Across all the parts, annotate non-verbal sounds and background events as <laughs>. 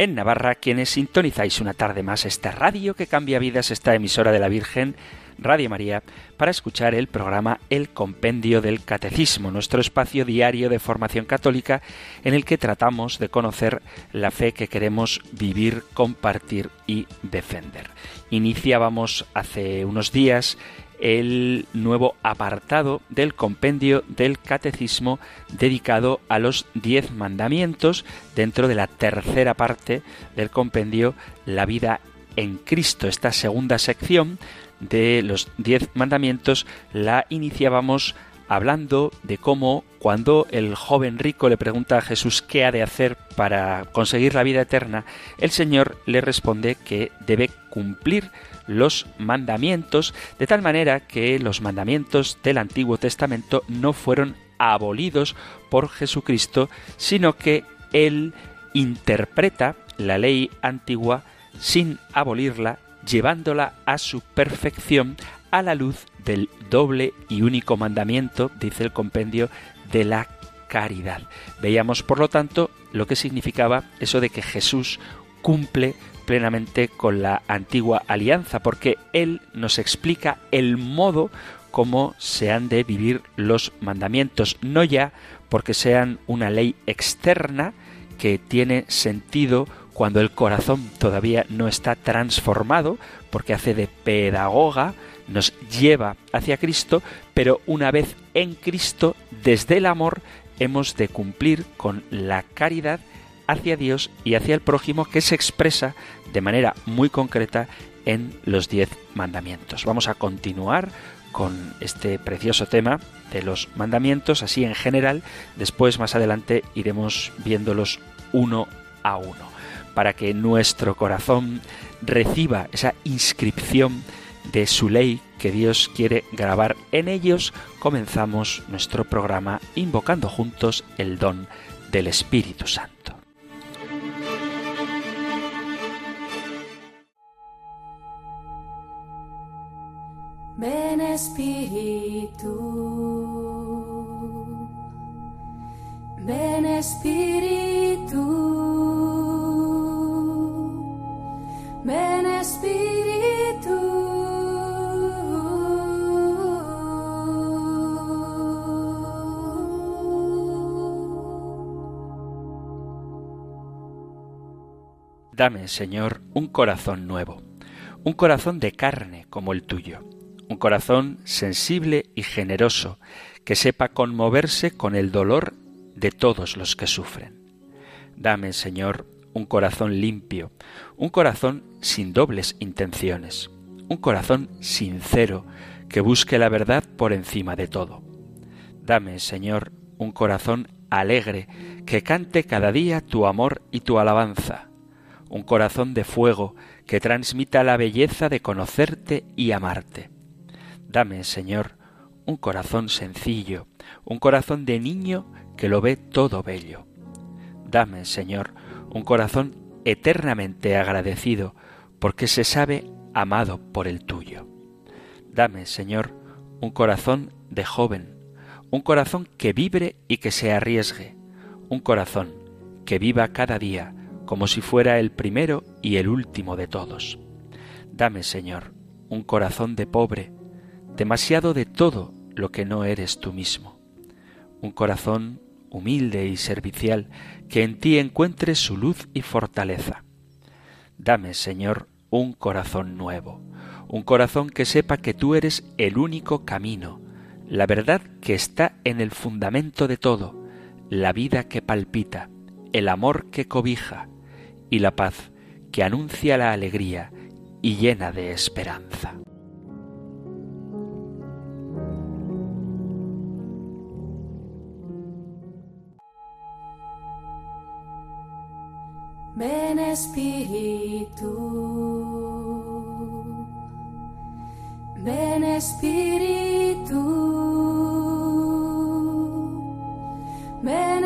en Navarra, quienes sintonizáis una tarde más esta radio que cambia vidas, esta emisora de la Virgen, Radio María, para escuchar el programa El Compendio del Catecismo, nuestro espacio diario de formación católica en el que tratamos de conocer la fe que queremos vivir, compartir y defender. Iniciábamos hace unos días el nuevo apartado del compendio del catecismo dedicado a los diez mandamientos dentro de la tercera parte del compendio La vida en Cristo. Esta segunda sección de los diez mandamientos la iniciábamos hablando de cómo cuando el joven rico le pregunta a Jesús qué ha de hacer para conseguir la vida eterna, el Señor le responde que debe cumplir los mandamientos, de tal manera que los mandamientos del Antiguo Testamento no fueron abolidos por Jesucristo, sino que Él interpreta la ley antigua sin abolirla, llevándola a su perfección a la luz del doble y único mandamiento, dice el compendio, de la caridad. Veíamos, por lo tanto, lo que significaba eso de que Jesús cumple plenamente con la antigua alianza, porque Él nos explica el modo como se han de vivir los mandamientos, no ya porque sean una ley externa que tiene sentido cuando el corazón todavía no está transformado, porque hace de pedagoga, nos lleva hacia Cristo, pero una vez en Cristo, desde el amor, hemos de cumplir con la caridad hacia Dios y hacia el prójimo que se expresa de manera muy concreta en los diez mandamientos. Vamos a continuar con este precioso tema de los mandamientos, así en general, después más adelante iremos viéndolos uno a uno, para que nuestro corazón reciba esa inscripción de su ley que Dios quiere grabar en ellos, comenzamos nuestro programa invocando juntos el don del Espíritu Santo. Ven Espíritu, ven Espíritu, ven Espíritu. Dame, Señor, un corazón nuevo, un corazón de carne como el tuyo un corazón sensible y generoso, que sepa conmoverse con el dolor de todos los que sufren. Dame, Señor, un corazón limpio, un corazón sin dobles intenciones, un corazón sincero que busque la verdad por encima de todo. Dame, Señor, un corazón alegre que cante cada día tu amor y tu alabanza, un corazón de fuego que transmita la belleza de conocerte y amarte. Dame, Señor, un corazón sencillo, un corazón de niño que lo ve todo bello. Dame, Señor, un corazón eternamente agradecido, porque se sabe amado por el tuyo. Dame, Señor, un corazón de joven, un corazón que vibre y que se arriesgue, un corazón que viva cada día como si fuera el primero y el último de todos. Dame, Señor, un corazón de pobre, demasiado de todo lo que no eres tú mismo. Un corazón humilde y servicial que en ti encuentre su luz y fortaleza. Dame, Señor, un corazón nuevo, un corazón que sepa que tú eres el único camino, la verdad que está en el fundamento de todo, la vida que palpita, el amor que cobija y la paz que anuncia la alegría y llena de esperanza. Ven Espíritu, ven Espíritu, ven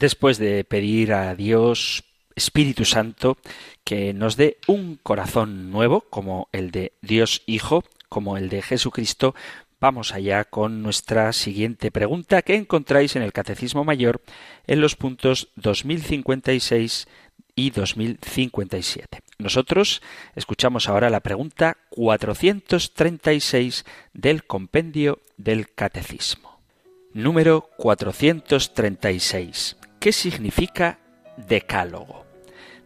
Después de pedir a Dios Espíritu Santo que nos dé un corazón nuevo, como el de Dios Hijo, como el de Jesucristo, vamos allá con nuestra siguiente pregunta que encontráis en el Catecismo Mayor en los puntos 2056 y 2057. Nosotros escuchamos ahora la pregunta 436 del compendio del Catecismo. Número 436. ¿Qué significa decálogo?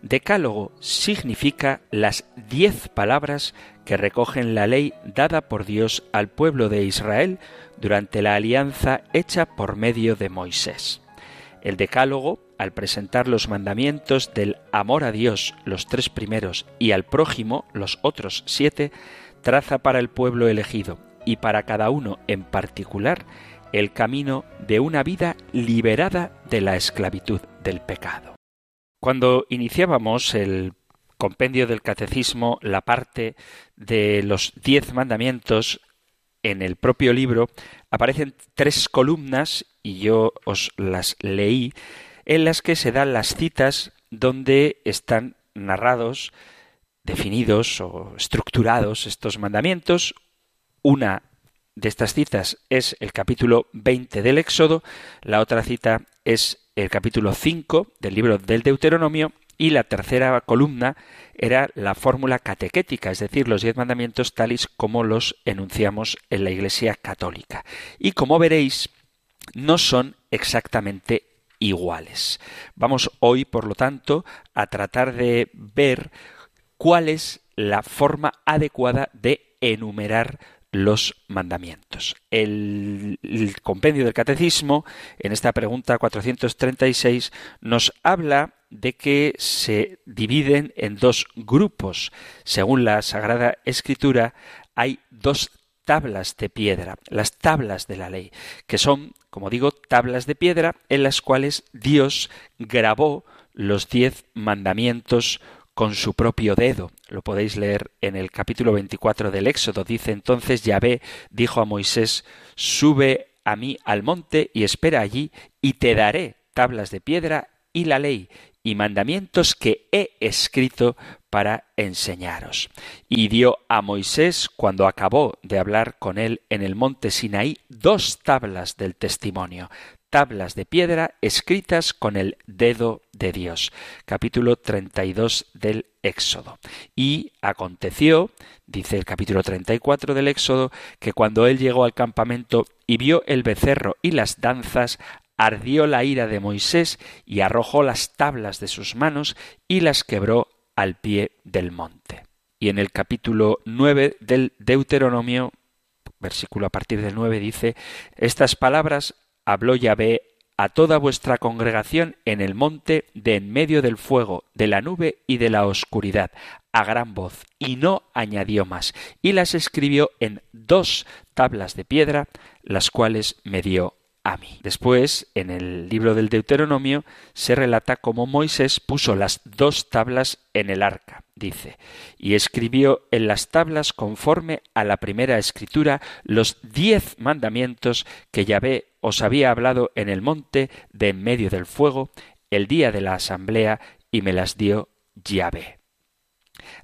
Decálogo significa las diez palabras que recogen la ley dada por Dios al pueblo de Israel durante la alianza hecha por medio de Moisés. El decálogo, al presentar los mandamientos del amor a Dios, los tres primeros, y al prójimo, los otros siete, traza para el pueblo elegido y para cada uno en particular el camino de una vida liberada de la esclavitud del pecado. Cuando iniciábamos el compendio del catecismo, la parte de los diez mandamientos en el propio libro, aparecen tres columnas, y yo os las leí, en las que se dan las citas donde están narrados, definidos o estructurados estos mandamientos, una de estas citas es el capítulo 20 del Éxodo, la otra cita es el capítulo 5 del libro del Deuteronomio y la tercera columna era la fórmula catequética, es decir, los diez mandamientos tales como los enunciamos en la Iglesia católica. Y como veréis, no son exactamente iguales. Vamos hoy, por lo tanto, a tratar de ver cuál es la forma adecuada de enumerar los mandamientos. El, compendio del catecismo, en esta pregunta 436, nos habla de que se dividen en dos grupos. Según la Sagrada Escritura, hay dos tablas de piedra, las tablas de la ley, que son, como digo, tablas de piedra en las cuales Dios grabó los diez mandamientos con su propio dedo. Lo podéis leer en el capítulo 24 del Éxodo. Dice entonces Yahvé dijo a Moisés, sube a mí al monte y espera allí, y te daré tablas de piedra y la ley y mandamientos que he escrito para enseñaros. Y dio a Moisés, cuando acabó de hablar con él en el monte Sinaí, dos tablas del testimonio, tablas de piedra escritas con el dedo de Dios. Capítulo 32 del Éxodo. Y aconteció, dice el capítulo 34 del Éxodo, que cuando él llegó al campamento y vio el becerro y las danzas, ardió la ira de Moisés y arrojó las tablas de sus manos y las quebró al pie del monte. Y en el capítulo 9 del Deuteronomio, versículo a partir del 9 dice, estas palabras habló Yahvé a toda vuestra congregación en el monte de en medio del fuego, de la nube y de la oscuridad, a gran voz, y no añadió más, y las escribió en dos tablas de piedra, las cuales me dio a mí. Después, en el libro del Deuteronomio, se relata cómo Moisés puso las dos tablas en el arca, dice, y escribió en las tablas conforme a la primera escritura los diez mandamientos que Yahvé os había hablado en el monte de en medio del fuego el día de la asamblea y me las dio Yahvé.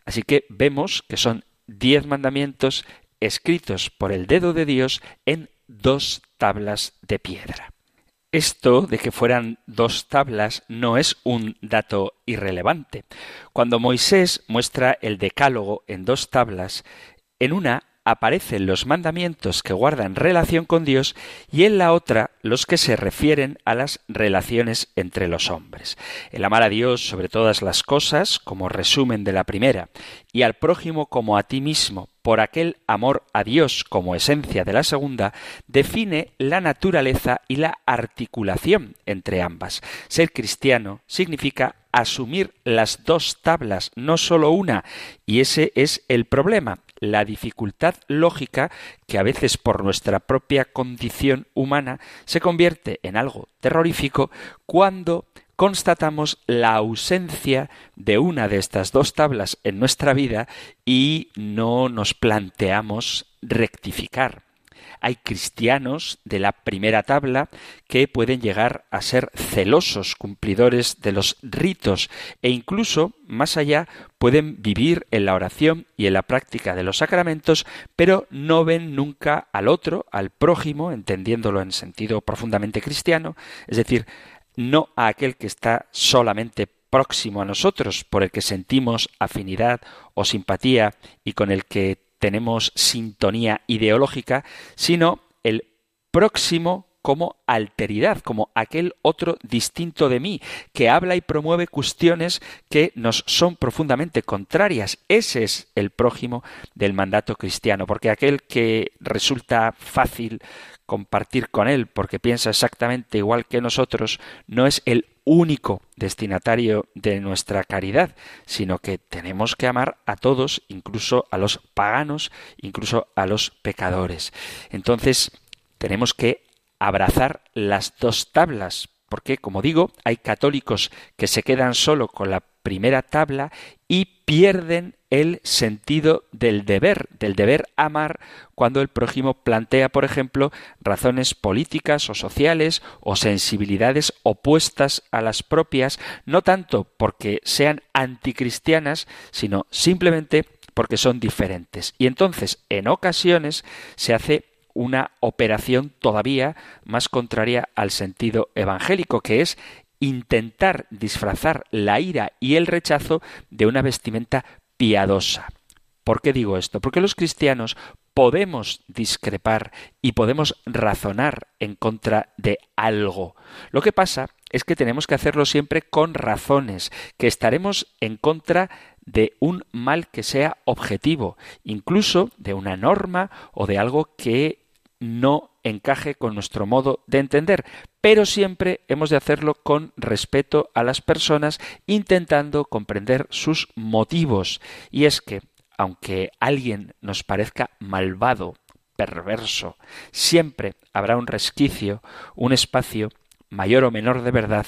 Así que vemos que son diez mandamientos escritos por el dedo de Dios en dos tablas de piedra. Esto de que fueran dos tablas no es un dato irrelevante. Cuando Moisés muestra el decálogo en dos tablas, en una aparecen los mandamientos que guardan relación con Dios y en la otra los que se refieren a las relaciones entre los hombres. El amar a Dios sobre todas las cosas, como resumen de la primera, y al prójimo como a ti mismo, por aquel amor a Dios como esencia de la segunda, define la naturaleza y la articulación entre ambas. Ser cristiano significa asumir las dos tablas, no solo una, y ese es el problema la dificultad lógica que a veces por nuestra propia condición humana se convierte en algo terrorífico cuando constatamos la ausencia de una de estas dos tablas en nuestra vida y no nos planteamos rectificar. Hay cristianos de la primera tabla que pueden llegar a ser celosos cumplidores de los ritos e incluso, más allá, pueden vivir en la oración y en la práctica de los sacramentos, pero no ven nunca al otro, al prójimo, entendiéndolo en sentido profundamente cristiano, es decir, no a aquel que está solamente próximo a nosotros, por el que sentimos afinidad o simpatía y con el que tenemos sintonía ideológica, sino el próximo como alteridad, como aquel otro distinto de mí, que habla y promueve cuestiones que nos son profundamente contrarias. Ese es el prójimo del mandato cristiano, porque aquel que resulta fácil compartir con él porque piensa exactamente igual que nosotros, no es el único destinatario de nuestra caridad, sino que tenemos que amar a todos, incluso a los paganos, incluso a los pecadores. Entonces, tenemos que abrazar las dos tablas, porque, como digo, hay católicos que se quedan solo con la primera tabla y pierden el sentido del deber, del deber amar, cuando el prójimo plantea, por ejemplo, razones políticas o sociales o sensibilidades opuestas a las propias, no tanto porque sean anticristianas, sino simplemente porque son diferentes. Y entonces, en ocasiones, se hace una operación todavía más contraria al sentido evangélico, que es intentar disfrazar la ira y el rechazo de una vestimenta piadosa. ¿Por qué digo esto? Porque los cristianos podemos discrepar y podemos razonar en contra de algo. Lo que pasa es que tenemos que hacerlo siempre con razones, que estaremos en contra de un mal que sea objetivo, incluso de una norma o de algo que no encaje con nuestro modo de entender, pero siempre hemos de hacerlo con respeto a las personas, intentando comprender sus motivos. Y es que, aunque alguien nos parezca malvado, perverso, siempre habrá un resquicio, un espacio mayor o menor de verdad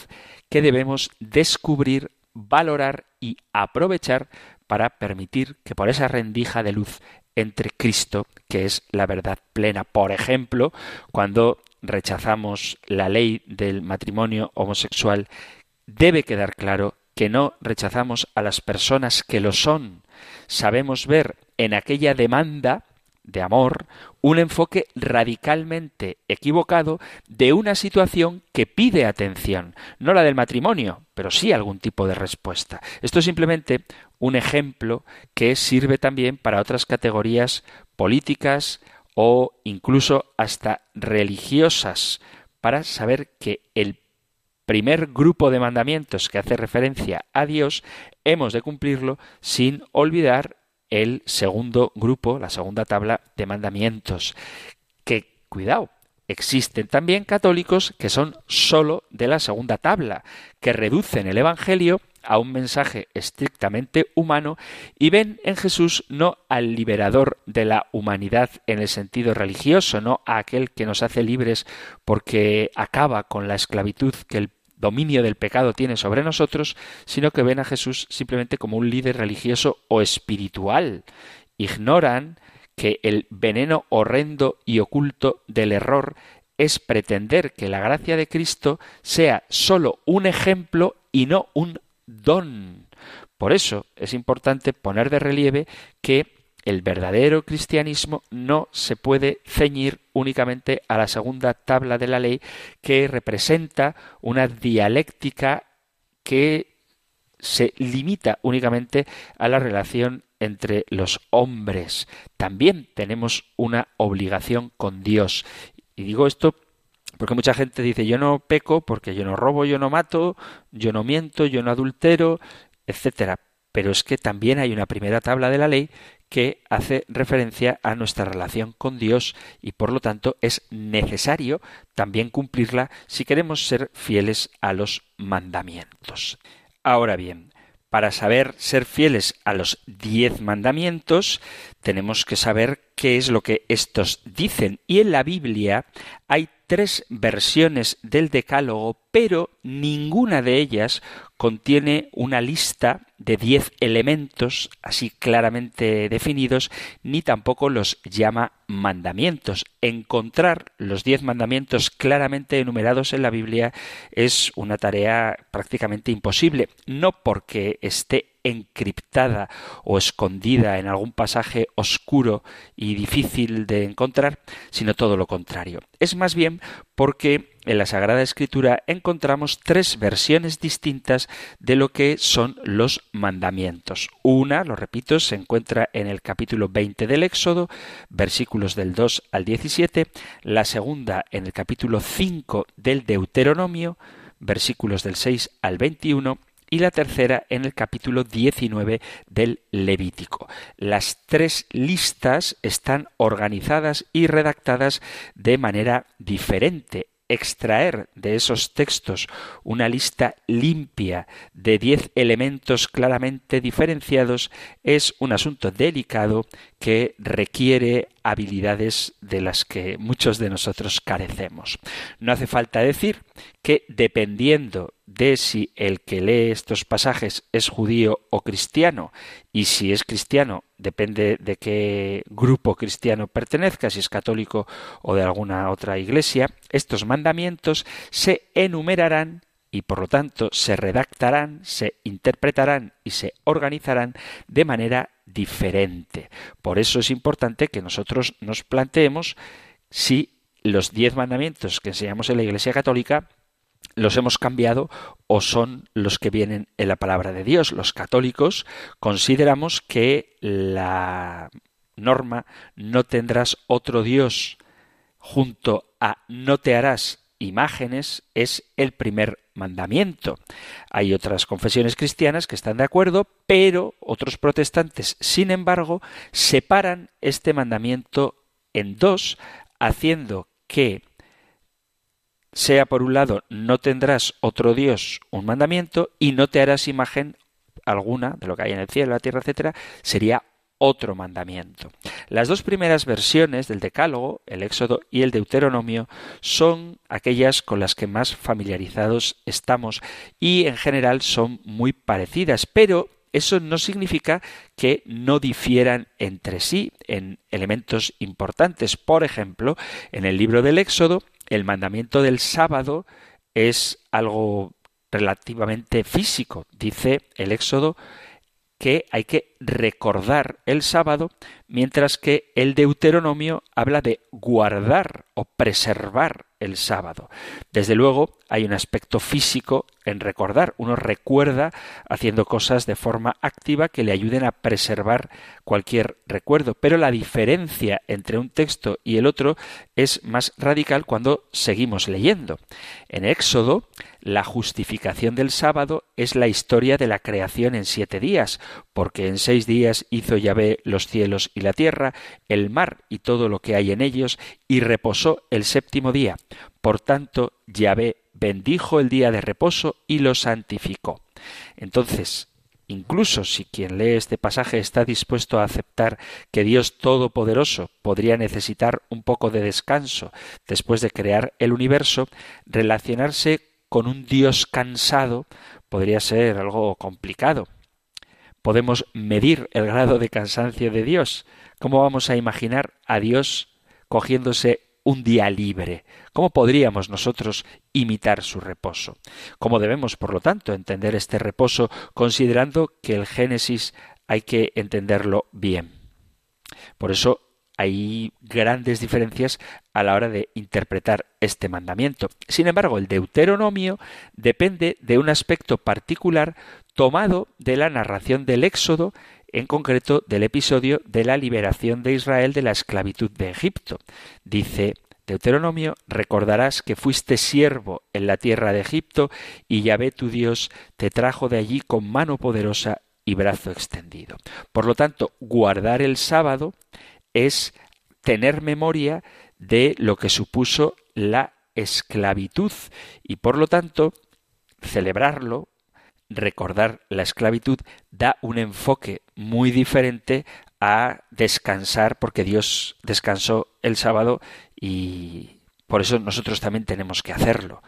que debemos descubrir, valorar y aprovechar para permitir que por esa rendija de luz entre Cristo, que es la verdad plena. Por ejemplo, cuando rechazamos la ley del matrimonio homosexual, debe quedar claro que no rechazamos a las personas que lo son. Sabemos ver en aquella demanda de amor un enfoque radicalmente equivocado de una situación que pide atención, no la del matrimonio, pero sí algún tipo de respuesta. Esto es simplemente un ejemplo que sirve también para otras categorías políticas o incluso hasta religiosas, para saber que el primer grupo de mandamientos que hace referencia a Dios hemos de cumplirlo sin olvidar el segundo grupo, la segunda tabla de mandamientos. Que, cuidado, existen también católicos que son sólo de la segunda tabla, que reducen el Evangelio a un mensaje estrictamente humano y ven en Jesús no al liberador de la humanidad en el sentido religioso, no a aquel que nos hace libres porque acaba con la esclavitud que el dominio del pecado tiene sobre nosotros, sino que ven a Jesús simplemente como un líder religioso o espiritual. Ignoran que el veneno horrendo y oculto del error es pretender que la gracia de Cristo sea sólo un ejemplo y no un don. Por eso es importante poner de relieve que el verdadero cristianismo no se puede ceñir únicamente a la segunda tabla de la ley que representa una dialéctica que se limita únicamente a la relación entre los hombres. También tenemos una obligación con Dios. Y digo esto porque mucha gente dice yo no peco porque yo no robo, yo no mato, yo no miento, yo no adultero, etcétera. Pero es que también hay una primera tabla de la ley que hace referencia a nuestra relación con Dios y por lo tanto es necesario también cumplirla si queremos ser fieles a los mandamientos. Ahora bien, para saber ser fieles a los diez mandamientos, tenemos que saber qué es lo que estos dicen. Y en la Biblia hay tres versiones del Decálogo, pero ninguna de ellas contiene una lista de diez elementos así claramente definidos, ni tampoco los llama mandamientos. Encontrar los diez mandamientos claramente enumerados en la Biblia es una tarea prácticamente imposible, no porque esté encriptada o escondida en algún pasaje oscuro y difícil de encontrar, sino todo lo contrario. Es más bien porque en la Sagrada Escritura encontramos tres versiones distintas de lo que son los mandamientos. Una, lo repito, se encuentra en el capítulo 20 del Éxodo, versículos del 2 al 17, la segunda en el capítulo 5 del Deuteronomio, versículos del 6 al 21, y la tercera en el capítulo 19 del Levítico. Las tres listas están organizadas y redactadas de manera diferente extraer de esos textos una lista limpia de diez elementos claramente diferenciados es un asunto delicado que requiere habilidades de las que muchos de nosotros carecemos. No hace falta decir que dependiendo de si el que lee estos pasajes es judío o cristiano, y si es cristiano depende de qué grupo cristiano pertenezca, si es católico o de alguna otra iglesia, estos mandamientos se enumerarán y por lo tanto se redactarán, se interpretarán y se organizarán de manera diferente. Por eso es importante que nosotros nos planteemos si los diez mandamientos que enseñamos en la Iglesia Católica los hemos cambiado o son los que vienen en la palabra de Dios. Los católicos consideramos que la norma no tendrás otro Dios junto a no te harás imágenes es el primer mandamiento. Hay otras confesiones cristianas que están de acuerdo, pero otros protestantes, sin embargo, separan este mandamiento en dos, haciendo que sea por un lado no tendrás otro Dios un mandamiento y no te harás imagen alguna de lo que hay en el cielo, la tierra, etcétera, sería otro mandamiento. Las dos primeras versiones del Decálogo, el Éxodo y el Deuteronomio, son aquellas con las que más familiarizados estamos y en general son muy parecidas, pero eso no significa que no difieran entre sí en elementos importantes. Por ejemplo, en el libro del Éxodo el mandamiento del sábado es algo relativamente físico. Dice el Éxodo que hay que recordar el sábado, mientras que el Deuteronomio habla de guardar o preservar el sábado. Desde luego hay un aspecto físico en recordar. Uno recuerda haciendo cosas de forma activa que le ayuden a preservar cualquier recuerdo. Pero la diferencia entre un texto y el otro es más radical cuando seguimos leyendo. En Éxodo, la justificación del sábado es la historia de la creación en siete días, porque en días hizo Yahvé los cielos y la tierra, el mar y todo lo que hay en ellos, y reposó el séptimo día. Por tanto, Yahvé bendijo el día de reposo y lo santificó. Entonces, Incluso si quien lee este pasaje está dispuesto a aceptar que Dios Todopoderoso podría necesitar un poco de descanso después de crear el universo, relacionarse con un Dios cansado podría ser algo complicado. Podemos medir el grado de cansancio de Dios. ¿Cómo vamos a imaginar a Dios cogiéndose un día libre. ¿Cómo podríamos nosotros imitar su reposo? ¿Cómo debemos, por lo tanto, entender este reposo considerando que el Génesis hay que entenderlo bien? Por eso hay grandes diferencias a la hora de interpretar este mandamiento. Sin embargo, el Deuteronomio depende de un aspecto particular tomado de la narración del Éxodo en concreto del episodio de la liberación de Israel de la esclavitud de Egipto. Dice Deuteronomio, recordarás que fuiste siervo en la tierra de Egipto y Yahvé tu Dios te trajo de allí con mano poderosa y brazo extendido. Por lo tanto, guardar el sábado es tener memoria de lo que supuso la esclavitud y por lo tanto celebrarlo recordar la esclavitud da un enfoque muy diferente a descansar porque Dios descansó el sábado y por eso nosotros también tenemos que hacerlo.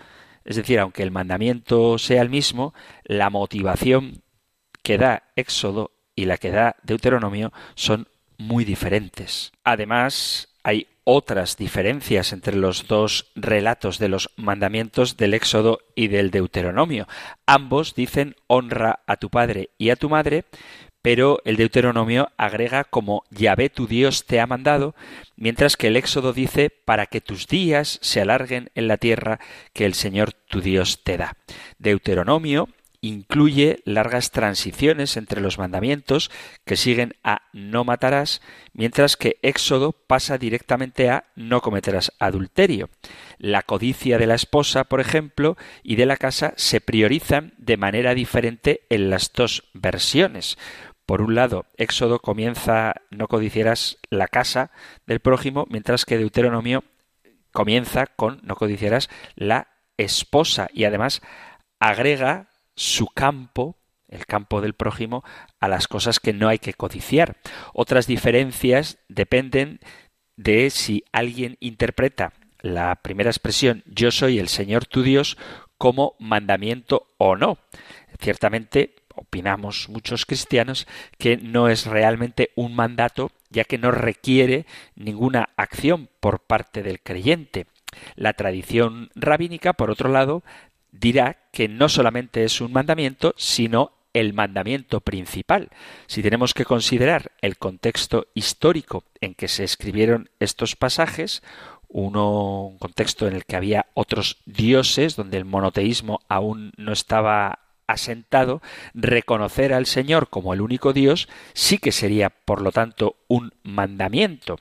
Es decir, aunque el mandamiento sea el mismo, la motivación que da Éxodo y la que da Deuteronomio son muy diferentes. Además, hay otras diferencias entre los dos relatos de los mandamientos del Éxodo y del Deuteronomio. Ambos dicen honra a tu padre y a tu madre, pero el Deuteronomio agrega como Yahvé tu Dios te ha mandado, mientras que el Éxodo dice para que tus días se alarguen en la tierra que el Señor tu Dios te da. Deuteronomio incluye largas transiciones entre los mandamientos que siguen a no matarás, mientras que Éxodo pasa directamente a no cometerás adulterio. La codicia de la esposa, por ejemplo, y de la casa se priorizan de manera diferente en las dos versiones. Por un lado, Éxodo comienza no codiciarás la casa del prójimo, mientras que Deuteronomio comienza con no codiciarás la esposa y además agrega su campo, el campo del prójimo, a las cosas que no hay que codiciar. Otras diferencias dependen de si alguien interpreta la primera expresión yo soy el Señor tu Dios como mandamiento o no. Ciertamente opinamos muchos cristianos que no es realmente un mandato ya que no requiere ninguna acción por parte del creyente. La tradición rabínica, por otro lado, dirá que no solamente es un mandamiento, sino el mandamiento principal. Si tenemos que considerar el contexto histórico en que se escribieron estos pasajes, uno, un contexto en el que había otros dioses, donde el monoteísmo aún no estaba asentado, reconocer al Señor como el único Dios sí que sería, por lo tanto, un mandamiento.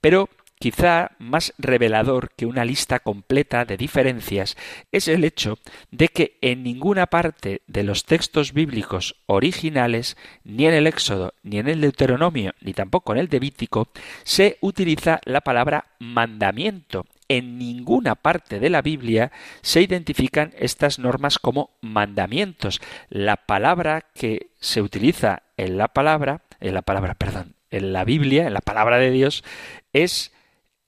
Pero Quizá más revelador que una lista completa de diferencias es el hecho de que en ninguna parte de los textos bíblicos originales, ni en el Éxodo, ni en el Deuteronomio, ni tampoco en el Levítico, se utiliza la palabra mandamiento. En ninguna parte de la Biblia se identifican estas normas como mandamientos. La palabra que se utiliza en la palabra, en la palabra, perdón, en la Biblia, en la palabra de Dios, es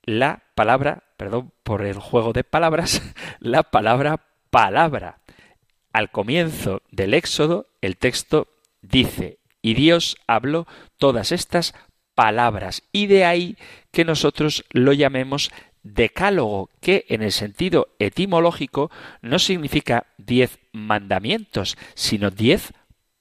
la palabra, perdón por el juego de palabras, <laughs> la palabra palabra. Al comienzo del Éxodo, el texto dice, y Dios habló todas estas palabras, y de ahí que nosotros lo llamemos decálogo, que en el sentido etimológico no significa diez mandamientos, sino diez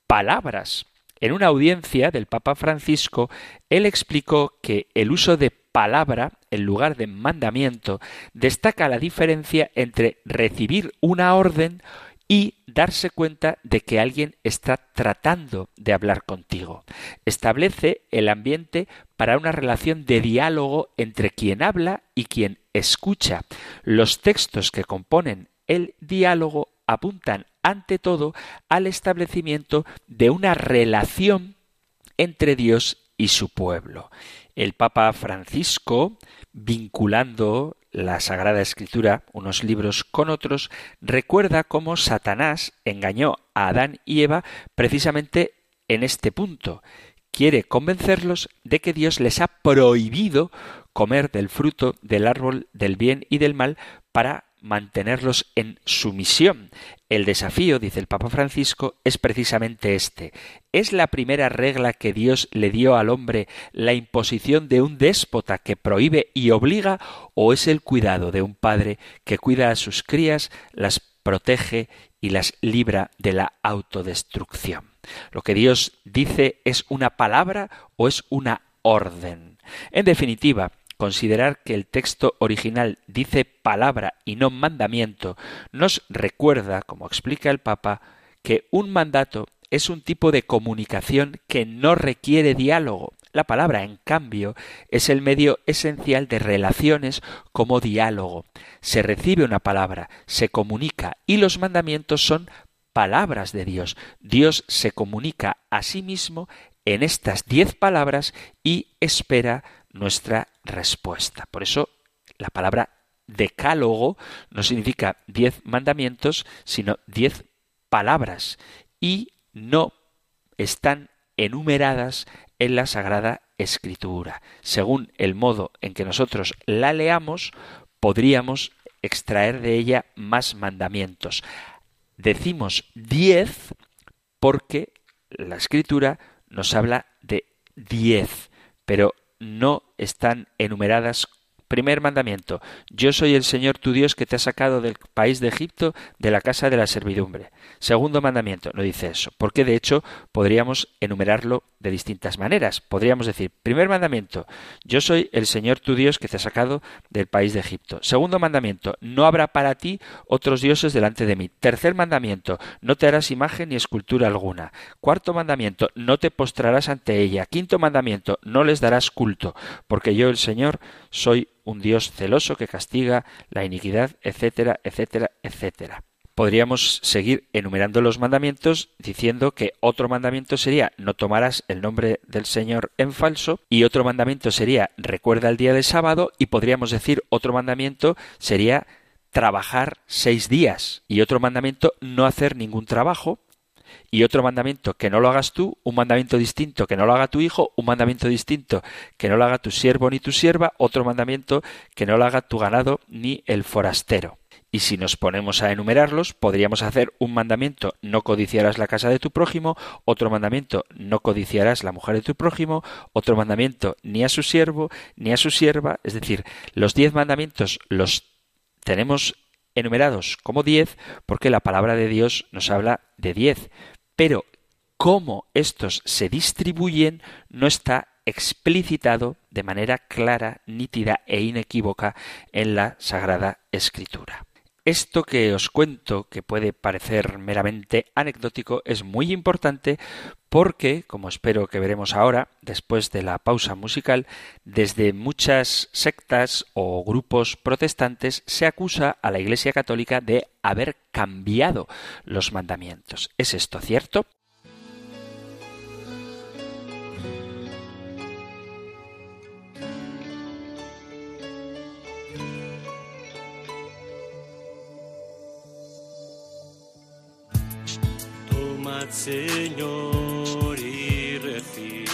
palabras. En una audiencia del Papa Francisco, él explicó que el uso de palabra, en lugar de mandamiento, destaca la diferencia entre recibir una orden y darse cuenta de que alguien está tratando de hablar contigo. Establece el ambiente para una relación de diálogo entre quien habla y quien escucha. Los textos que componen el diálogo apuntan ante todo al establecimiento de una relación entre Dios y su pueblo. El Papa Francisco, vinculando la Sagrada Escritura, unos libros con otros, recuerda cómo Satanás engañó a Adán y Eva precisamente en este punto. Quiere convencerlos de que Dios les ha prohibido comer del fruto del árbol del bien y del mal para mantenerlos en sumisión. El desafío, dice el Papa Francisco, es precisamente este. ¿Es la primera regla que Dios le dio al hombre la imposición de un déspota que prohíbe y obliga o es el cuidado de un padre que cuida a sus crías, las protege y las libra de la autodestrucción? Lo que Dios dice es una palabra o es una orden. En definitiva, Considerar que el texto original dice palabra y no mandamiento nos recuerda, como explica el Papa, que un mandato es un tipo de comunicación que no requiere diálogo. La palabra, en cambio, es el medio esencial de relaciones como diálogo. Se recibe una palabra, se comunica y los mandamientos son palabras de Dios. Dios se comunica a sí mismo en estas diez palabras y espera nuestra respuesta. Por eso la palabra decálogo no significa diez mandamientos, sino diez palabras. y no están enumeradas en la Sagrada Escritura. Según el modo en que nosotros la leamos, podríamos extraer de ella más mandamientos. Decimos diez porque la Escritura nos habla de diez, pero no están enumeradas Primer mandamiento. Yo soy el Señor tu Dios que te ha sacado del país de Egipto, de la casa de la servidumbre. Segundo mandamiento. No dice eso. Porque de hecho podríamos enumerarlo de distintas maneras. Podríamos decir, primer mandamiento. Yo soy el Señor tu Dios que te ha sacado del país de Egipto. Segundo mandamiento. No habrá para ti otros dioses delante de mí. Tercer mandamiento. No te harás imagen ni escultura alguna. Cuarto mandamiento. No te postrarás ante ella. Quinto mandamiento. No les darás culto. Porque yo el Señor soy un Dios celoso que castiga la iniquidad, etcétera, etcétera, etcétera. Podríamos seguir enumerando los mandamientos diciendo que otro mandamiento sería no tomarás el nombre del Señor en falso y otro mandamiento sería recuerda el día del sábado y podríamos decir otro mandamiento sería trabajar seis días y otro mandamiento no hacer ningún trabajo y otro mandamiento que no lo hagas tú, un mandamiento distinto que no lo haga tu hijo, un mandamiento distinto que no lo haga tu siervo ni tu sierva, otro mandamiento que no lo haga tu ganado ni el forastero. Y si nos ponemos a enumerarlos, podríamos hacer un mandamiento no codiciarás la casa de tu prójimo, otro mandamiento no codiciarás la mujer de tu prójimo, otro mandamiento ni a su siervo ni a su sierva, es decir, los diez mandamientos los tenemos enumerados como diez porque la palabra de Dios nos habla de diez. Pero cómo estos se distribuyen no está explicitado de manera clara, nítida e inequívoca en la Sagrada Escritura. Esto que os cuento, que puede parecer meramente anecdótico, es muy importante porque, como espero que veremos ahora, después de la pausa musical, desde muchas sectas o grupos protestantes se acusa a la Iglesia Católica de haber cambiado los mandamientos. ¿Es esto cierto? Señor, y recibir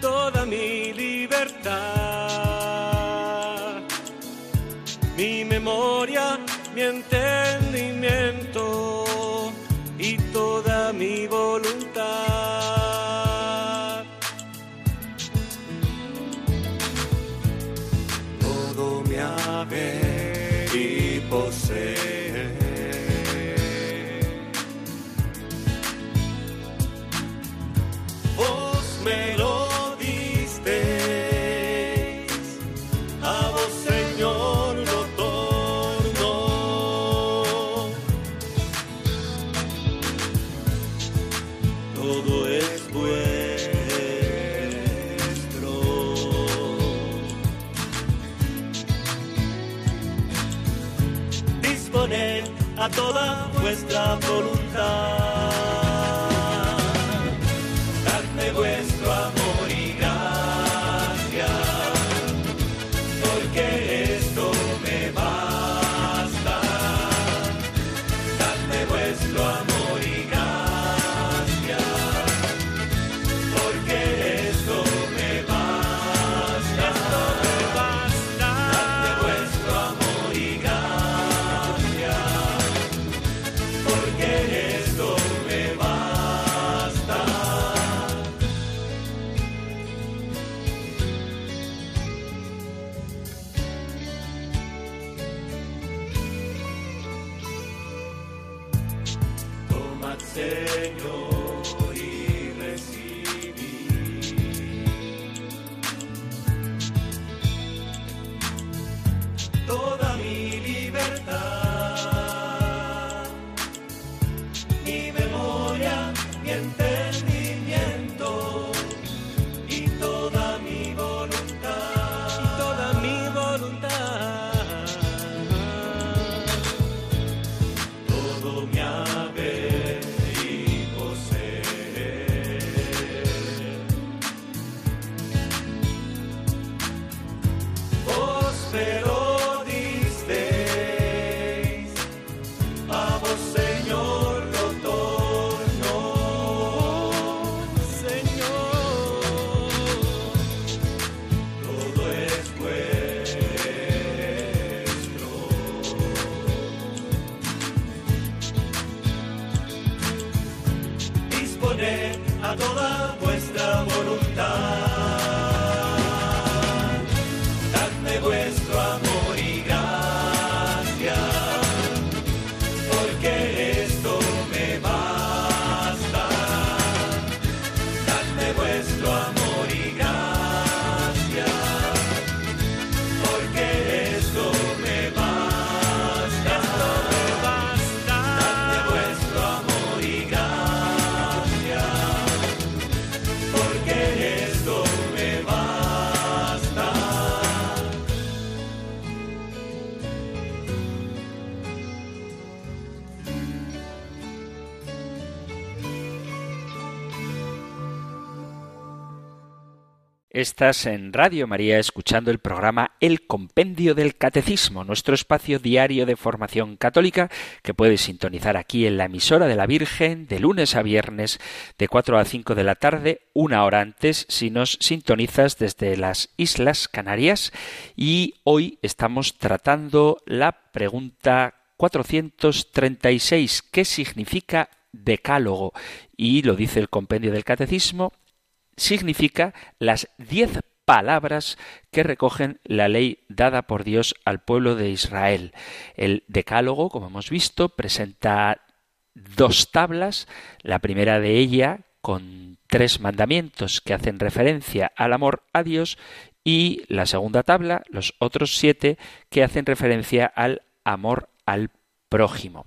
toda mi libertad, mi memoria, mi entendimiento a toda vuestra voluntad. Estás en Radio María escuchando el programa El Compendio del Catecismo, nuestro espacio diario de formación católica que puedes sintonizar aquí en la emisora de la Virgen de lunes a viernes de 4 a 5 de la tarde, una hora antes si nos sintonizas desde las Islas Canarias y hoy estamos tratando la pregunta 436, ¿qué significa decálogo? Y lo dice el Compendio del Catecismo, significa las diez palabras que recogen la ley dada por Dios al pueblo de Israel. El decálogo, como hemos visto, presenta dos tablas, la primera de ella con tres mandamientos que hacen referencia al amor a Dios y la segunda tabla, los otros siete, que hacen referencia al amor al prójimo.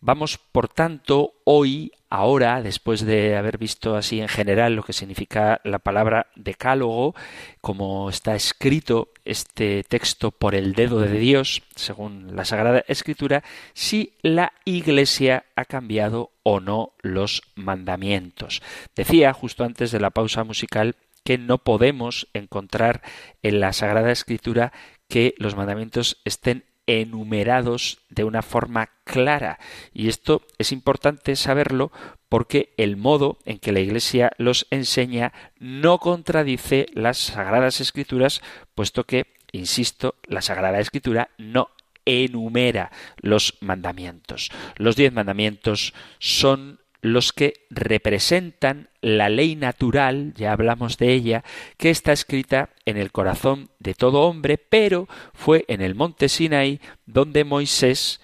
Vamos, por tanto, hoy, ahora, después de haber visto así en general lo que significa la palabra decálogo, como está escrito este texto por el dedo de Dios, según la Sagrada Escritura, si la Iglesia ha cambiado o no los mandamientos. Decía justo antes de la pausa musical que no podemos encontrar en la Sagrada Escritura que los mandamientos estén enumerados de una forma clara. Y esto es importante saberlo porque el modo en que la Iglesia los enseña no contradice las Sagradas Escrituras, puesto que, insisto, la Sagrada Escritura no enumera los mandamientos. Los diez mandamientos son los que representan la ley natural, ya hablamos de ella, que está escrita en el corazón de todo hombre, pero fue en el monte Sinaí donde Moisés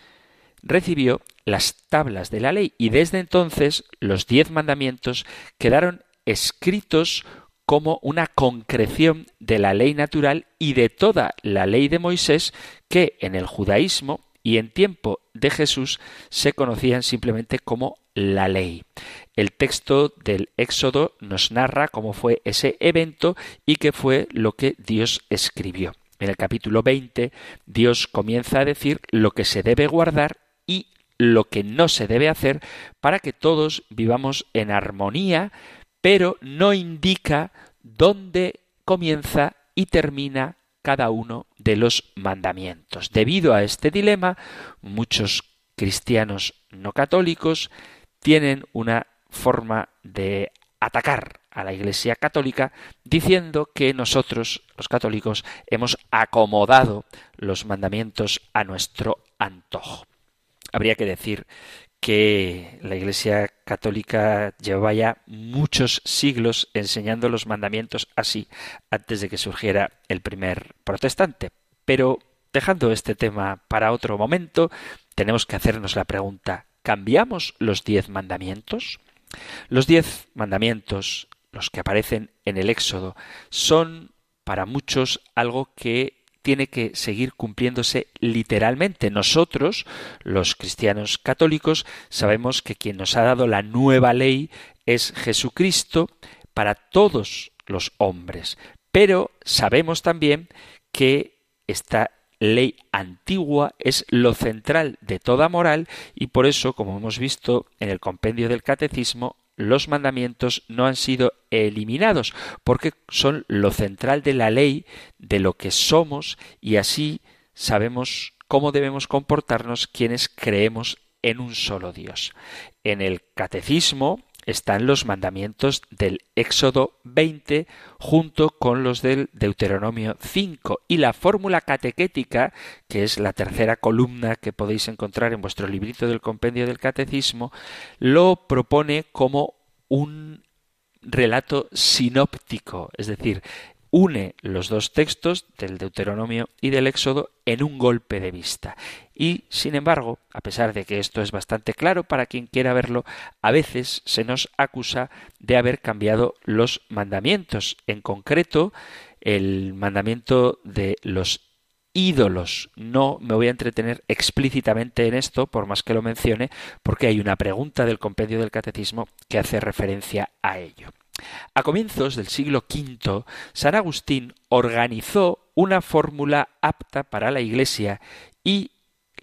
recibió las tablas de la ley. Y desde entonces los diez mandamientos quedaron escritos como una concreción de la ley natural y de toda la ley de Moisés que en el judaísmo y en tiempo de Jesús se conocían simplemente como la ley. El texto del Éxodo nos narra cómo fue ese evento y qué fue lo que Dios escribió. En el capítulo 20, Dios comienza a decir lo que se debe guardar y lo que no se debe hacer para que todos vivamos en armonía, pero no indica dónde comienza y termina cada uno de los mandamientos. Debido a este dilema, muchos cristianos no católicos tienen una forma de atacar a la Iglesia católica diciendo que nosotros, los católicos, hemos acomodado los mandamientos a nuestro antojo. Habría que decir que la Iglesia católica llevaba ya muchos siglos enseñando los mandamientos así antes de que surgiera el primer protestante. Pero dejando este tema para otro momento, tenemos que hacernos la pregunta ¿cambiamos los diez mandamientos? Los diez mandamientos, los que aparecen en el Éxodo, son para muchos algo que tiene que seguir cumpliéndose literalmente. Nosotros, los cristianos católicos, sabemos que quien nos ha dado la nueva ley es Jesucristo para todos los hombres. Pero sabemos también que esta ley antigua es lo central de toda moral y por eso, como hemos visto en el compendio del catecismo, los mandamientos no han sido eliminados, porque son lo central de la ley, de lo que somos, y así sabemos cómo debemos comportarnos quienes creemos en un solo Dios. En el catecismo están los mandamientos del Éxodo 20 junto con los del Deuteronomio 5 y la fórmula catequética, que es la tercera columna que podéis encontrar en vuestro librito del compendio del catecismo, lo propone como un relato sinóptico, es decir, une los dos textos del Deuteronomio y del Éxodo en un golpe de vista. Y, sin embargo, a pesar de que esto es bastante claro para quien quiera verlo, a veces se nos acusa de haber cambiado los mandamientos. En concreto, el mandamiento de los ídolos. No me voy a entretener explícitamente en esto, por más que lo mencione, porque hay una pregunta del compendio del catecismo que hace referencia a ello. A comienzos del siglo V, San Agustín organizó una fórmula apta para la Iglesia y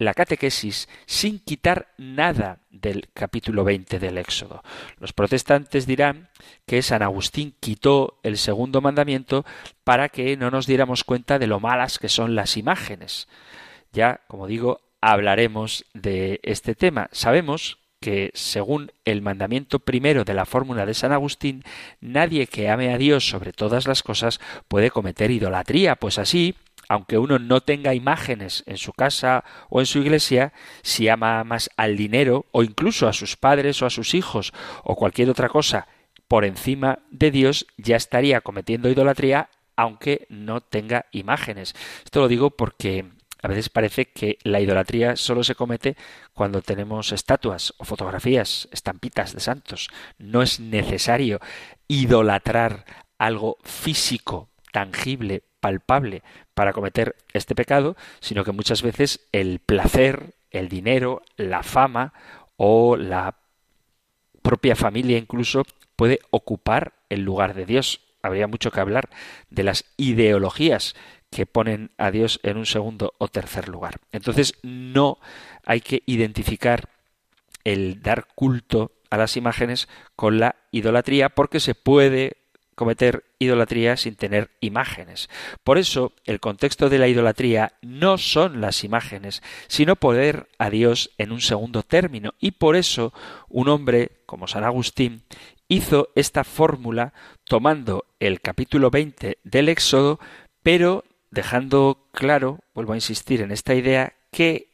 la catequesis sin quitar nada del capítulo 20 del Éxodo. Los protestantes dirán que San Agustín quitó el segundo mandamiento para que no nos diéramos cuenta de lo malas que son las imágenes. Ya, como digo, hablaremos de este tema. Sabemos que, según el mandamiento primero de la fórmula de San Agustín, nadie que ame a Dios sobre todas las cosas puede cometer idolatría, pues así, aunque uno no tenga imágenes en su casa o en su iglesia, si ama más al dinero o incluso a sus padres o a sus hijos o cualquier otra cosa por encima de Dios, ya estaría cometiendo idolatría aunque no tenga imágenes. Esto lo digo porque a veces parece que la idolatría solo se comete cuando tenemos estatuas o fotografías, estampitas de santos. No es necesario idolatrar algo físico, tangible, palpable para cometer este pecado, sino que muchas veces el placer, el dinero, la fama o la propia familia incluso puede ocupar el lugar de Dios. Habría mucho que hablar de las ideologías que ponen a Dios en un segundo o tercer lugar. Entonces no hay que identificar el dar culto a las imágenes con la idolatría porque se puede cometer idolatría sin tener imágenes. Por eso, el contexto de la idolatría no son las imágenes, sino poder a Dios en un segundo término. Y por eso, un hombre como San Agustín hizo esta fórmula tomando el capítulo 20 del Éxodo, pero dejando claro, vuelvo a insistir en esta idea, que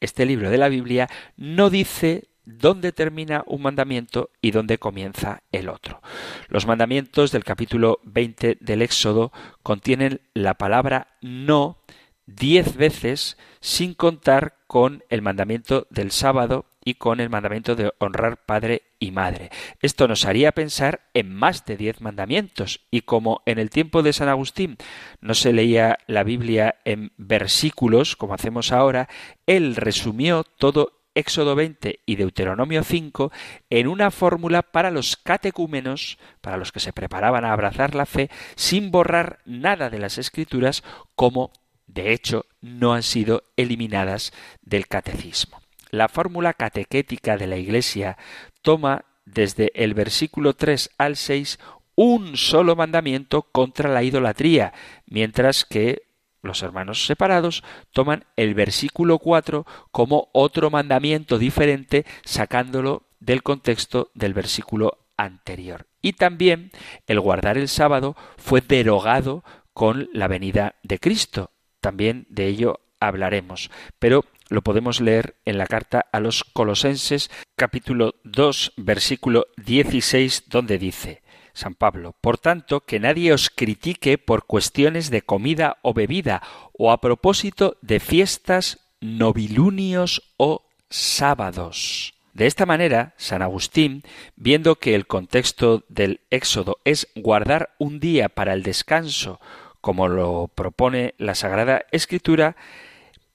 este libro de la Biblia no dice dónde termina un mandamiento y dónde comienza el otro. Los mandamientos del capítulo 20 del Éxodo contienen la palabra no diez veces sin contar con el mandamiento del sábado y con el mandamiento de honrar padre y madre. Esto nos haría pensar en más de diez mandamientos y como en el tiempo de San Agustín no se leía la Biblia en versículos como hacemos ahora, él resumió todo Éxodo 20 y Deuteronomio 5 en una fórmula para los catecúmenos, para los que se preparaban a abrazar la fe, sin borrar nada de las escrituras como de hecho no han sido eliminadas del catecismo. La fórmula catequética de la Iglesia toma desde el versículo 3 al 6 un solo mandamiento contra la idolatría, mientras que los hermanos separados toman el versículo 4 como otro mandamiento diferente, sacándolo del contexto del versículo anterior. Y también el guardar el sábado fue derogado con la venida de Cristo. También de ello hablaremos. Pero lo podemos leer en la carta a los Colosenses capítulo 2 versículo 16 donde dice San Pablo, por tanto, que nadie os critique por cuestiones de comida o bebida o a propósito de fiestas, novilunios o sábados. De esta manera, San Agustín, viendo que el contexto del Éxodo es guardar un día para el descanso, como lo propone la Sagrada Escritura,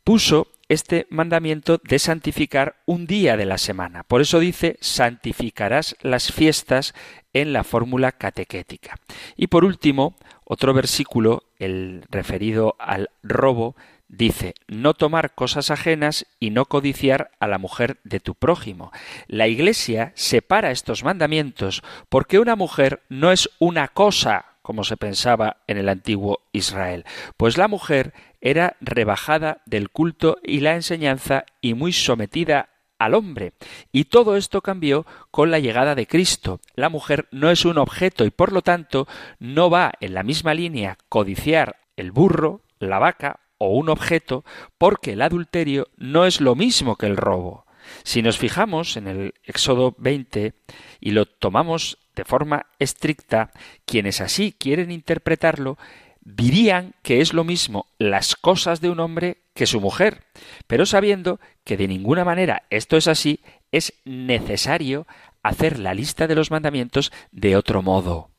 puso este mandamiento de santificar un día de la semana. Por eso dice, santificarás las fiestas en la fórmula catequética. Y por último, otro versículo, el referido al robo, dice, no tomar cosas ajenas y no codiciar a la mujer de tu prójimo. La Iglesia separa estos mandamientos porque una mujer no es una cosa, como se pensaba en el antiguo Israel, pues la mujer era rebajada del culto y la enseñanza y muy sometida al hombre. Y todo esto cambió con la llegada de Cristo. La mujer no es un objeto y por lo tanto no va en la misma línea codiciar el burro, la vaca o un objeto, porque el adulterio no es lo mismo que el robo. Si nos fijamos en el Éxodo 20 y lo tomamos de forma estricta, quienes así quieren interpretarlo dirían que es lo mismo las cosas de un hombre que su mujer, pero sabiendo que de ninguna manera esto es así, es necesario hacer la lista de los mandamientos de otro modo.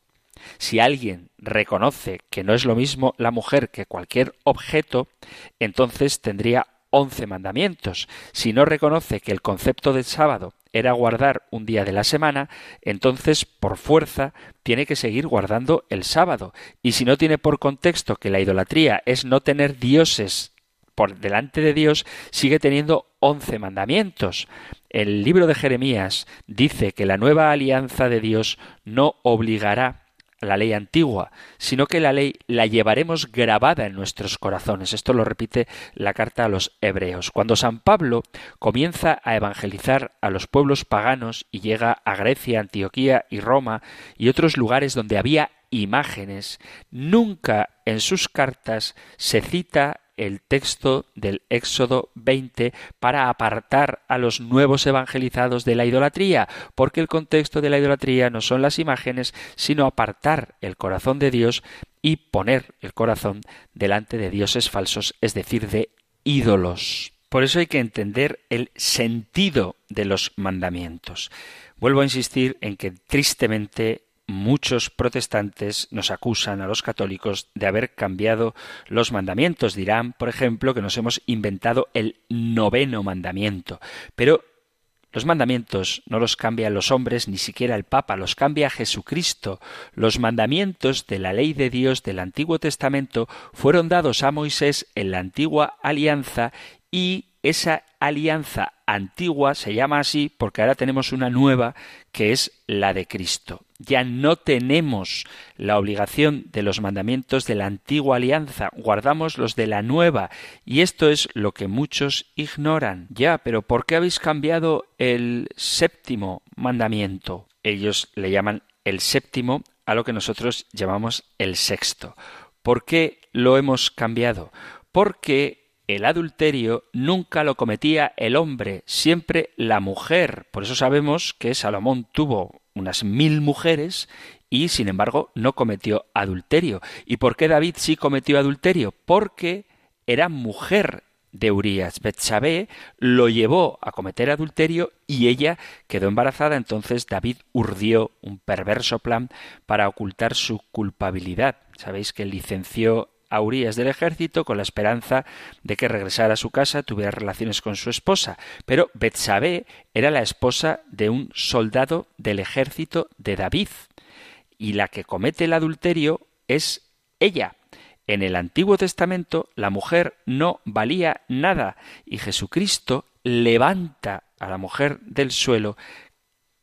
Si alguien reconoce que no es lo mismo la mujer que cualquier objeto, entonces tendría once mandamientos. Si no reconoce que el concepto del sábado era guardar un día de la semana, entonces por fuerza tiene que seguir guardando el sábado. Y si no tiene por contexto que la idolatría es no tener dioses por delante de Dios, sigue teniendo once mandamientos. El libro de Jeremías dice que la nueva alianza de Dios no obligará la ley antigua, sino que la ley la llevaremos grabada en nuestros corazones. Esto lo repite la carta a los hebreos. Cuando San Pablo comienza a evangelizar a los pueblos paganos y llega a Grecia, Antioquía y Roma y otros lugares donde había imágenes, nunca en sus cartas se cita el texto del Éxodo 20 para apartar a los nuevos evangelizados de la idolatría, porque el contexto de la idolatría no son las imágenes, sino apartar el corazón de Dios y poner el corazón delante de dioses falsos, es decir, de ídolos. Por eso hay que entender el sentido de los mandamientos. Vuelvo a insistir en que tristemente muchos protestantes nos acusan a los católicos de haber cambiado los mandamientos. Dirán, por ejemplo, que nos hemos inventado el noveno mandamiento. Pero los mandamientos no los cambian los hombres, ni siquiera el Papa, los cambia Jesucristo. Los mandamientos de la ley de Dios del Antiguo Testamento fueron dados a Moisés en la antigua alianza y esa alianza antigua se llama así porque ahora tenemos una nueva que es la de Cristo. Ya no tenemos la obligación de los mandamientos de la antigua alianza, guardamos los de la nueva, y esto es lo que muchos ignoran. Ya, pero ¿por qué habéis cambiado el séptimo mandamiento? Ellos le llaman el séptimo a lo que nosotros llamamos el sexto. ¿Por qué lo hemos cambiado? Porque el adulterio nunca lo cometía el hombre, siempre la mujer. Por eso sabemos que Salomón tuvo unas mil mujeres y sin embargo no cometió adulterio. ¿Y por qué David sí cometió adulterio? Porque era mujer de Urias. Betsabé lo llevó a cometer adulterio y ella quedó embarazada. Entonces David urdió un perverso plan para ocultar su culpabilidad. Sabéis que licenció a Urias del ejército con la esperanza de que regresara a su casa, tuviera relaciones con su esposa. Pero Betsabé era la esposa de un soldado del ejército de David. Y la que comete el adulterio es ella. En el Antiguo Testamento la mujer no valía nada y Jesucristo levanta a la mujer del suelo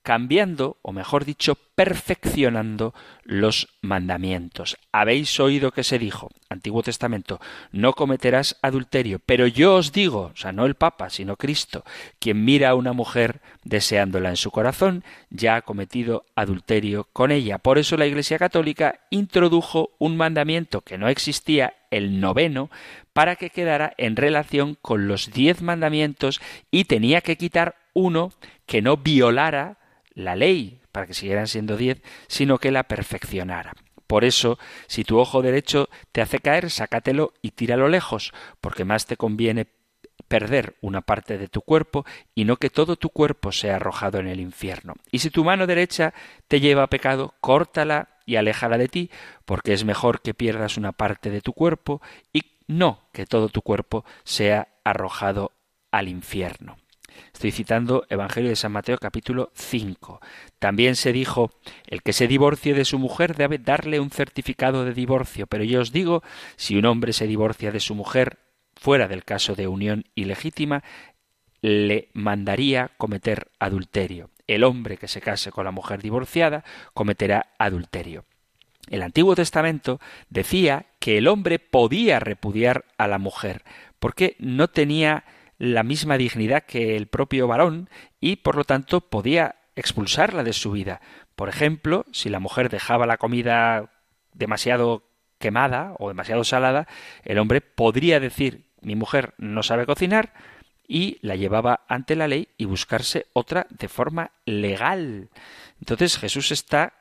cambiando, o mejor dicho, perfeccionando los mandamientos. Habéis oído que se dijo, Antiguo Testamento, no cometerás adulterio, pero yo os digo, o sea, no el Papa, sino Cristo, quien mira a una mujer deseándola en su corazón, ya ha cometido adulterio con ella. Por eso la Iglesia Católica introdujo un mandamiento que no existía, el noveno, para que quedara en relación con los diez mandamientos y tenía que quitar uno que no violara la ley para que siguieran siendo diez, sino que la perfeccionara. Por eso, si tu ojo derecho te hace caer, sácatelo y tíralo lejos, porque más te conviene perder una parte de tu cuerpo y no que todo tu cuerpo sea arrojado en el infierno. Y si tu mano derecha te lleva a pecado, córtala y aléjala de ti, porque es mejor que pierdas una parte de tu cuerpo y no que todo tu cuerpo sea arrojado al infierno. Estoy citando Evangelio de San Mateo capítulo 5. También se dijo, el que se divorcie de su mujer debe darle un certificado de divorcio, pero yo os digo, si un hombre se divorcia de su mujer fuera del caso de unión ilegítima, le mandaría cometer adulterio. El hombre que se case con la mujer divorciada cometerá adulterio. El Antiguo Testamento decía que el hombre podía repudiar a la mujer, porque no tenía la misma dignidad que el propio varón y por lo tanto podía expulsarla de su vida. Por ejemplo, si la mujer dejaba la comida demasiado quemada o demasiado salada, el hombre podría decir mi mujer no sabe cocinar y la llevaba ante la ley y buscarse otra de forma legal. Entonces Jesús está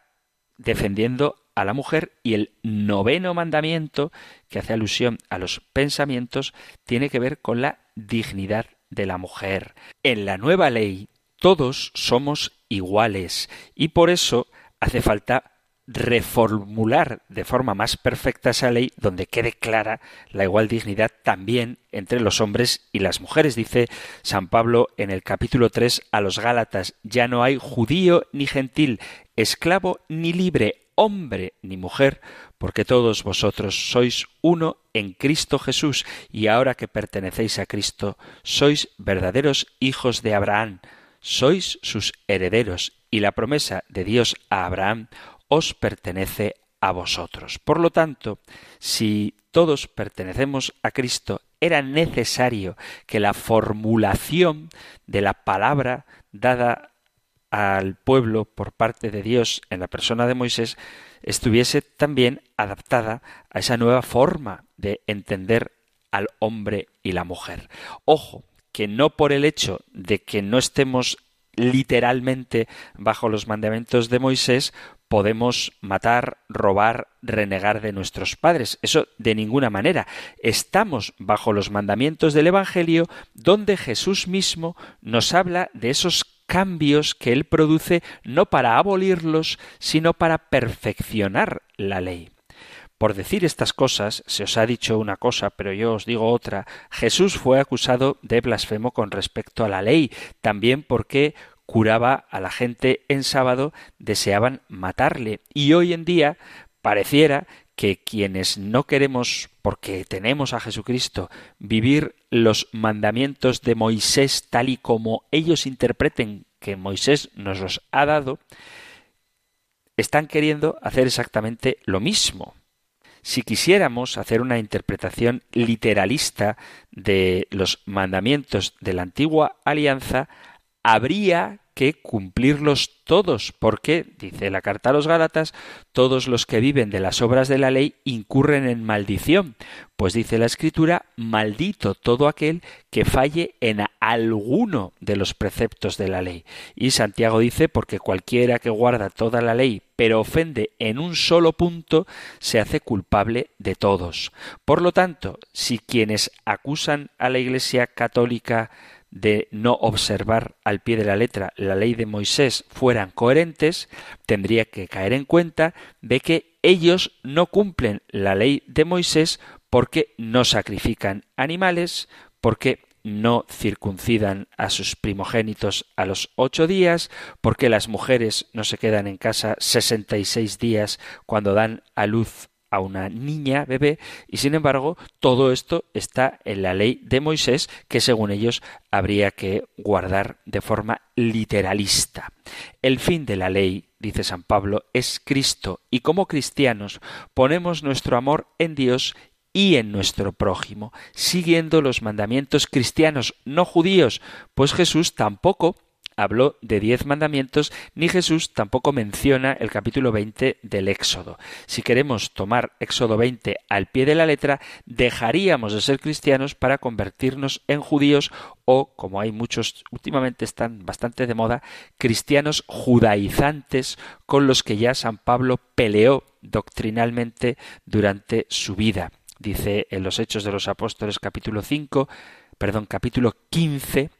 defendiendo a la mujer y el noveno mandamiento, que hace alusión a los pensamientos, tiene que ver con la dignidad de la mujer. En la nueva ley todos somos iguales y por eso hace falta reformular de forma más perfecta esa ley donde quede clara la igual dignidad también entre los hombres y las mujeres. Dice San Pablo en el capítulo 3 a los Gálatas, ya no hay judío ni gentil, esclavo ni libre, hombre ni mujer, porque todos vosotros sois uno en Cristo Jesús, y ahora que pertenecéis a Cristo, sois verdaderos hijos de Abraham, sois sus herederos, y la promesa de Dios a Abraham os pertenece a vosotros. Por lo tanto, si todos pertenecemos a Cristo, era necesario que la formulación de la palabra dada al pueblo por parte de Dios en la persona de Moisés estuviese también adaptada a esa nueva forma de entender al hombre y la mujer. Ojo, que no por el hecho de que no estemos literalmente bajo los mandamientos de Moisés podemos matar, robar, renegar de nuestros padres. Eso de ninguna manera. Estamos bajo los mandamientos del Evangelio donde Jesús mismo nos habla de esos cambios que Él produce no para abolirlos, sino para perfeccionar la ley. Por decir estas cosas, se os ha dicho una cosa, pero yo os digo otra. Jesús fue acusado de blasfemo con respecto a la ley, también porque curaba a la gente en sábado, deseaban matarle. Y hoy en día pareciera que quienes no queremos, porque tenemos a Jesucristo, vivir los mandamientos de Moisés tal y como ellos interpreten que Moisés nos los ha dado, están queriendo hacer exactamente lo mismo. Si quisiéramos hacer una interpretación literalista de los mandamientos de la antigua alianza, habría que cumplirlos todos, porque, dice la carta a los Gálatas, todos los que viven de las obras de la ley incurren en maldición, pues dice la Escritura, maldito todo aquel que falle en alguno de los preceptos de la ley. Y Santiago dice, porque cualquiera que guarda toda la ley, pero ofende en un solo punto, se hace culpable de todos. Por lo tanto, si quienes acusan a la Iglesia católica de no observar al pie de la letra la ley de Moisés fueran coherentes, tendría que caer en cuenta de que ellos no cumplen la ley de Moisés porque no sacrifican animales, porque no circuncidan a sus primogénitos a los ocho días, porque las mujeres no se quedan en casa sesenta y seis días cuando dan a luz a una niña bebé y sin embargo todo esto está en la ley de Moisés que según ellos habría que guardar de forma literalista. El fin de la ley, dice San Pablo, es Cristo y como cristianos ponemos nuestro amor en Dios y en nuestro prójimo, siguiendo los mandamientos cristianos no judíos, pues Jesús tampoco habló de diez mandamientos, ni Jesús tampoco menciona el capítulo 20 del Éxodo. Si queremos tomar Éxodo 20 al pie de la letra, dejaríamos de ser cristianos para convertirnos en judíos o, como hay muchos últimamente están bastante de moda, cristianos judaizantes con los que ya San Pablo peleó doctrinalmente durante su vida. Dice en los Hechos de los Apóstoles capítulo 5, perdón, capítulo 15,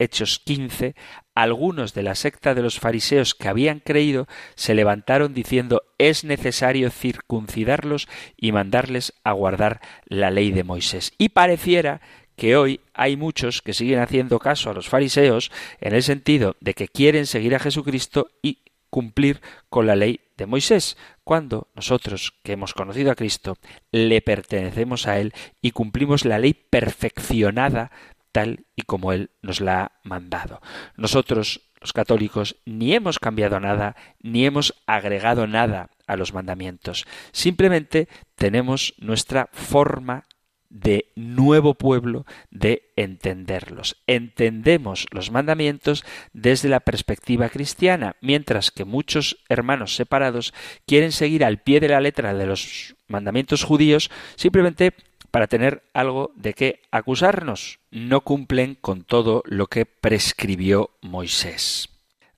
Hechos 15, algunos de la secta de los fariseos que habían creído se levantaron diciendo es necesario circuncidarlos y mandarles a guardar la ley de Moisés. Y pareciera que hoy hay muchos que siguen haciendo caso a los fariseos en el sentido de que quieren seguir a Jesucristo y cumplir con la ley de Moisés, cuando nosotros que hemos conocido a Cristo le pertenecemos a Él y cumplimos la ley perfeccionada tal y como Él nos la ha mandado. Nosotros, los católicos, ni hemos cambiado nada, ni hemos agregado nada a los mandamientos. Simplemente tenemos nuestra forma de nuevo pueblo de entenderlos. Entendemos los mandamientos desde la perspectiva cristiana, mientras que muchos hermanos separados quieren seguir al pie de la letra de los mandamientos judíos simplemente para tener algo de qué acusarnos. No cumplen con todo lo que prescribió Moisés.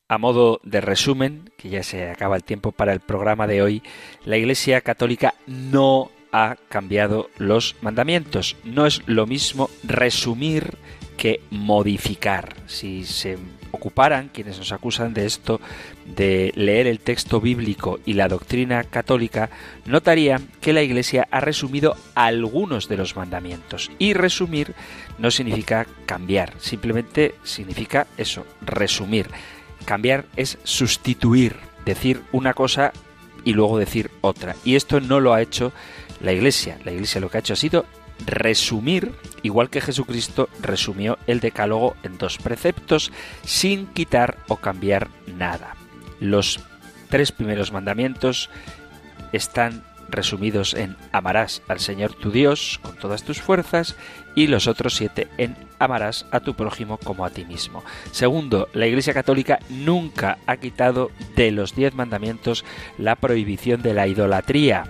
A modo de resumen, que ya se acaba el tiempo para el programa de hoy, la Iglesia Católica no ha cambiado los mandamientos. No es lo mismo resumir que modificar. Si se ocuparan quienes nos acusan de esto, de leer el texto bíblico y la doctrina católica, notarían que la Iglesia ha resumido algunos de los mandamientos. Y resumir no significa cambiar, simplemente significa eso, resumir. Cambiar es sustituir, decir una cosa y luego decir otra. Y esto no lo ha hecho la Iglesia. La Iglesia lo que ha hecho ha sido resumir, igual que Jesucristo resumió el decálogo en dos preceptos, sin quitar o cambiar nada. Los tres primeros mandamientos están resumidos en amarás al Señor tu Dios con todas tus fuerzas y los otros siete en amarás a tu prójimo como a ti mismo. Segundo, la Iglesia Católica nunca ha quitado de los diez mandamientos la prohibición de la idolatría.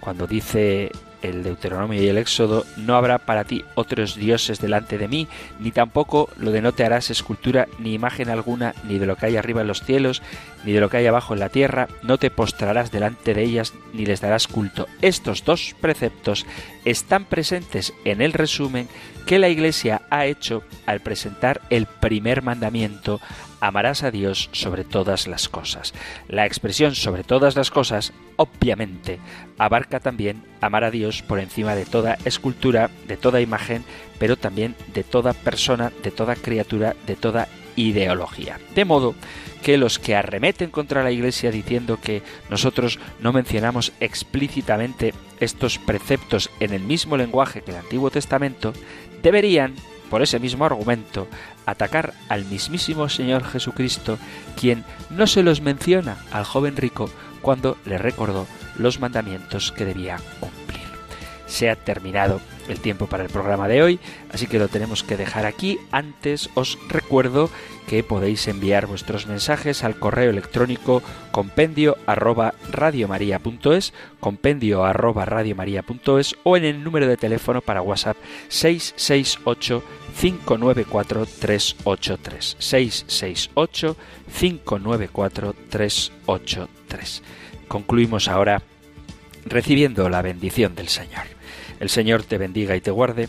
Cuando dice el Deuteronomio y el Éxodo, no habrá para ti otros dioses delante de mí, ni tampoco lo de no te harás escultura ni imagen alguna, ni de lo que hay arriba en los cielos, ni de lo que hay abajo en la tierra, no te postrarás delante de ellas, ni les darás culto. Estos dos preceptos están presentes en el resumen que la Iglesia ha hecho al presentar el primer mandamiento amarás a Dios sobre todas las cosas. La expresión sobre todas las cosas, obviamente, abarca también amar a Dios por encima de toda escultura, de toda imagen, pero también de toda persona, de toda criatura, de toda ideología. De modo que los que arremeten contra la Iglesia diciendo que nosotros no mencionamos explícitamente estos preceptos en el mismo lenguaje que el Antiguo Testamento, deberían por ese mismo argumento, atacar al mismísimo Señor Jesucristo, quien no se los menciona al joven rico cuando le recordó los mandamientos que debía cumplir. Se ha terminado el tiempo para el programa de hoy, así que lo tenemos que dejar aquí. Antes os recuerdo que podéis enviar vuestros mensajes al correo electrónico compendio arroba radiomaria.es, compendio arroba radiomaria.es o en el número de teléfono para WhatsApp 668 594 383 668 594 383. Concluimos ahora recibiendo la bendición del Señor. El Señor te bendiga y te guarde,